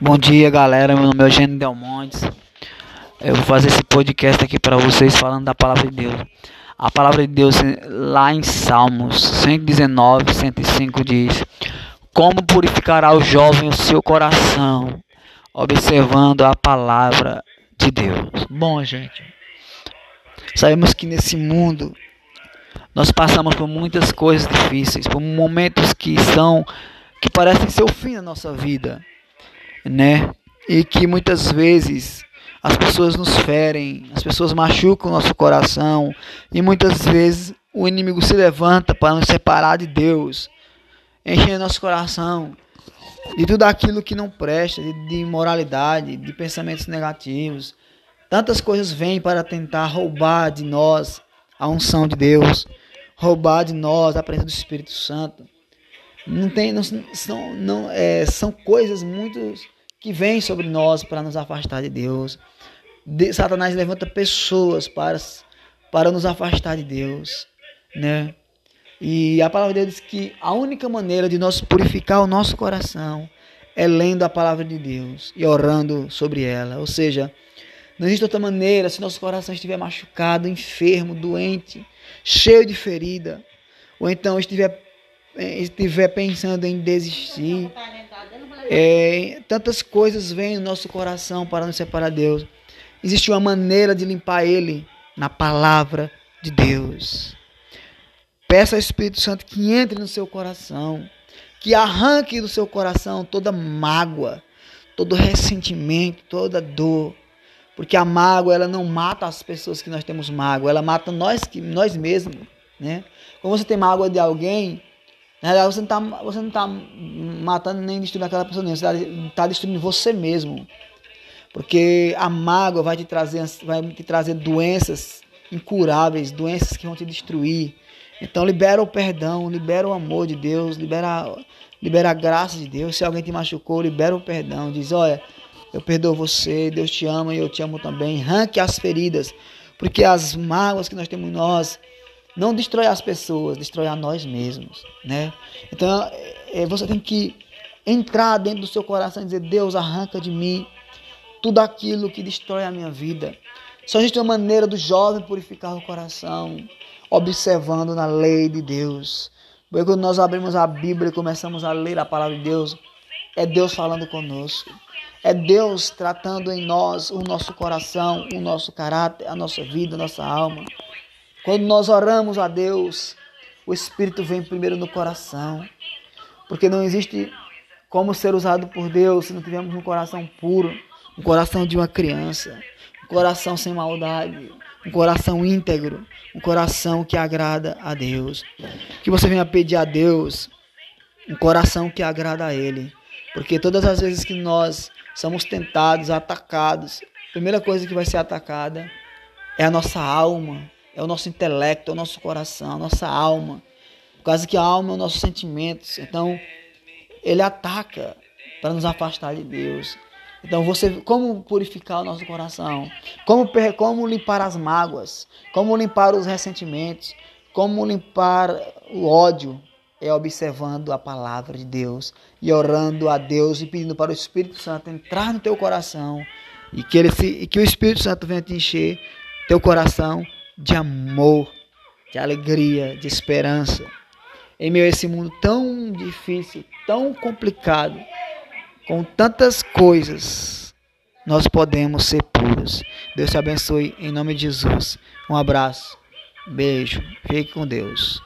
Bom dia, galera. Meu nome é Eugênio Delmontes. Eu vou fazer esse podcast aqui para vocês falando da palavra de Deus. A palavra de Deus lá em Salmos 119, 105 diz: Como purificará o jovem o seu coração, observando a palavra de Deus. Bom, gente, sabemos que nesse mundo nós passamos por muitas coisas difíceis, por momentos que são que parecem ser o fim da nossa vida né? E que muitas vezes as pessoas nos ferem, as pessoas machucam nosso coração e muitas vezes o inimigo se levanta para nos separar de Deus, enchendo nosso coração de tudo aquilo que não presta, de, de imoralidade, de pensamentos negativos. Tantas coisas vêm para tentar roubar de nós a unção de Deus, roubar de nós a presença do Espírito Santo. Não tem, não, são, não, é, são coisas muito que vêm sobre nós para nos afastar de Deus. De, Satanás levanta pessoas para, para nos afastar de Deus, né? E a palavra de Deus diz que a única maneira de nós purificar o nosso coração é lendo a palavra de Deus e orando sobre ela. Ou seja, não existe outra maneira se nosso coração estiver machucado, enfermo, doente, cheio de ferida, ou então estiver estiver pensando em desistir, é, tantas coisas vêm no nosso coração para nos separar de Deus. Existe uma maneira de limpar ele na palavra de Deus. Peça ao Espírito Santo que entre no seu coração, que arranque do seu coração toda mágoa, todo ressentimento, toda dor. Porque a mágoa, ela não mata as pessoas que nós temos mágoa, ela mata nós, que, nós mesmos. Né? Quando você tem mágoa de alguém, na verdade, você não está você tá matando nem destruindo aquela pessoa, nem. você está tá destruindo você mesmo. Porque a mágoa vai te trazer, vai te trazer doenças incuráveis, doenças que vão te destruir. Então libera o perdão, libera o amor de Deus, libera, libera a graça de Deus. Se alguém te machucou, libera o perdão. Diz, olha, eu perdoo você, Deus te ama e eu te amo também. Ranque as feridas, porque as mágoas que nós temos em nós, não destrói as pessoas, destrói a nós mesmos, né? Então, é, você tem que entrar dentro do seu coração e dizer: Deus, arranca de mim tudo aquilo que destrói a minha vida. Só existe uma maneira do jovem purificar o coração, observando na lei de Deus. Porque quando nós abrimos a Bíblia e começamos a ler a palavra de Deus, é Deus falando conosco. É Deus tratando em nós o nosso coração, o nosso caráter, a nossa vida, a nossa alma. Quando nós oramos a Deus, o Espírito vem primeiro no coração. Porque não existe como ser usado por Deus se não tivermos um coração puro, um coração de uma criança, um coração sem maldade, um coração íntegro, um coração que agrada a Deus. Que você venha pedir a Deus um coração que agrada a Ele. Porque todas as vezes que nós somos tentados, atacados, a primeira coisa que vai ser atacada é a nossa alma, é o nosso intelecto, é o nosso coração, a nossa alma. Por causa que a alma é os nossos sentimentos. Então, ele ataca para nos afastar de Deus. Então, você, como purificar o nosso coração? Como, como limpar as mágoas? Como limpar os ressentimentos? Como limpar o ódio? É observando a palavra de Deus e orando a Deus e pedindo para o Espírito Santo entrar no teu coração e que, ele, e que o Espírito Santo venha te encher teu coração de amor, de alegria, de esperança. Em meio a esse mundo tão difícil, tão complicado, com tantas coisas, nós podemos ser puros. Deus te abençoe em nome de Jesus. Um abraço, beijo, fique com Deus.